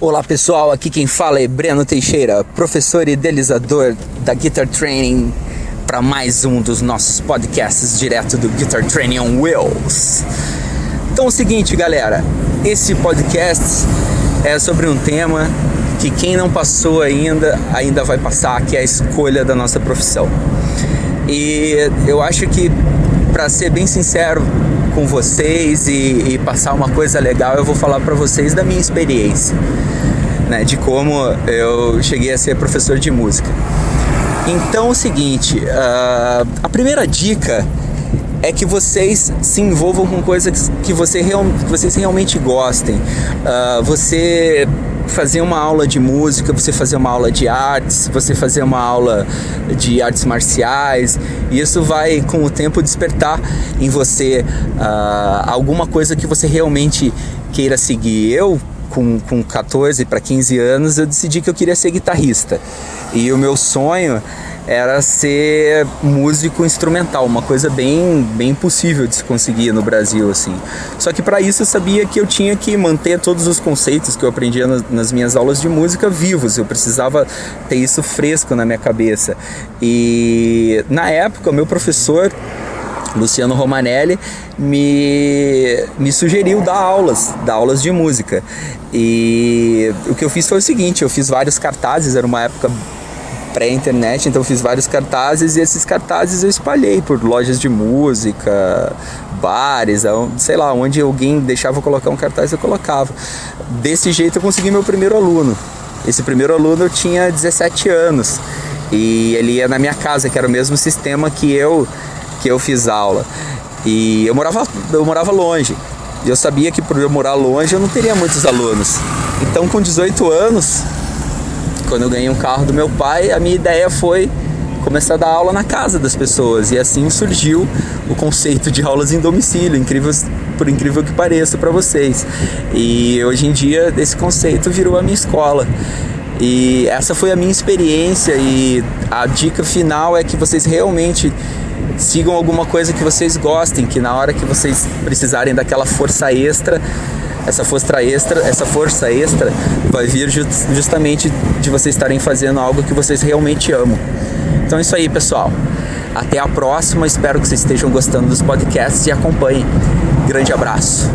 Olá pessoal, aqui quem fala é Breno Teixeira, professor e idealizador da Guitar Training, para mais um dos nossos podcasts direto do Guitar Training on Wheels. Então é o seguinte, galera, esse podcast é sobre um tema que quem não passou ainda ainda vai passar, que é a escolha da nossa profissão. E eu acho que, para ser bem sincero com vocês e, e, passar uma coisa legal, eu vou falar para vocês da minha experiência, né, de como eu cheguei a ser professor de música. Então, é o seguinte, uh, a primeira dica é que vocês se envolvam com coisas que, você real, que vocês realmente gostem. Uh, você fazer uma aula de música, você fazer uma aula de artes, você fazer uma aula de artes marciais, e isso vai com o tempo despertar em você uh, alguma coisa que você realmente queira seguir. Eu, com, com 14 para 15 anos, eu decidi que eu queria ser guitarrista. E o meu sonho era ser músico instrumental, uma coisa bem, bem impossível de se conseguir no Brasil assim. Só que para isso eu sabia que eu tinha que manter todos os conceitos que eu aprendia nas, nas minhas aulas de música vivos. Eu precisava ter isso fresco na minha cabeça. E na época, o meu professor Luciano Romanelli me, me sugeriu dar aulas, dar aulas de música. E o que eu fiz foi o seguinte: eu fiz vários cartazes, era uma época pré-internet, então fiz vários cartazes e esses cartazes eu espalhei por lojas de música, bares, sei lá, onde alguém deixava eu colocar um cartaz eu colocava. Desse jeito eu consegui meu primeiro aluno. Esse primeiro aluno eu tinha 17 anos e ele ia na minha casa, que era o mesmo sistema que eu que eu fiz aula. E eu morava eu morava longe. Eu sabia que por eu morar longe eu não teria muitos alunos. Então com 18 anos, quando eu ganhei um carro do meu pai, a minha ideia foi começar a dar aula na casa das pessoas e assim surgiu o conceito de aulas em domicílio, incrível, por incrível que pareça para vocês. E hoje em dia esse conceito virou a minha escola. E essa foi a minha experiência e a dica final é que vocês realmente sigam alguma coisa que vocês gostem, que na hora que vocês precisarem daquela força extra, essa força extra, essa força extra vai vir justamente de vocês estarem fazendo algo que vocês realmente amam. Então é isso aí, pessoal. Até a próxima. Espero que vocês estejam gostando dos podcasts e acompanhem. Grande abraço.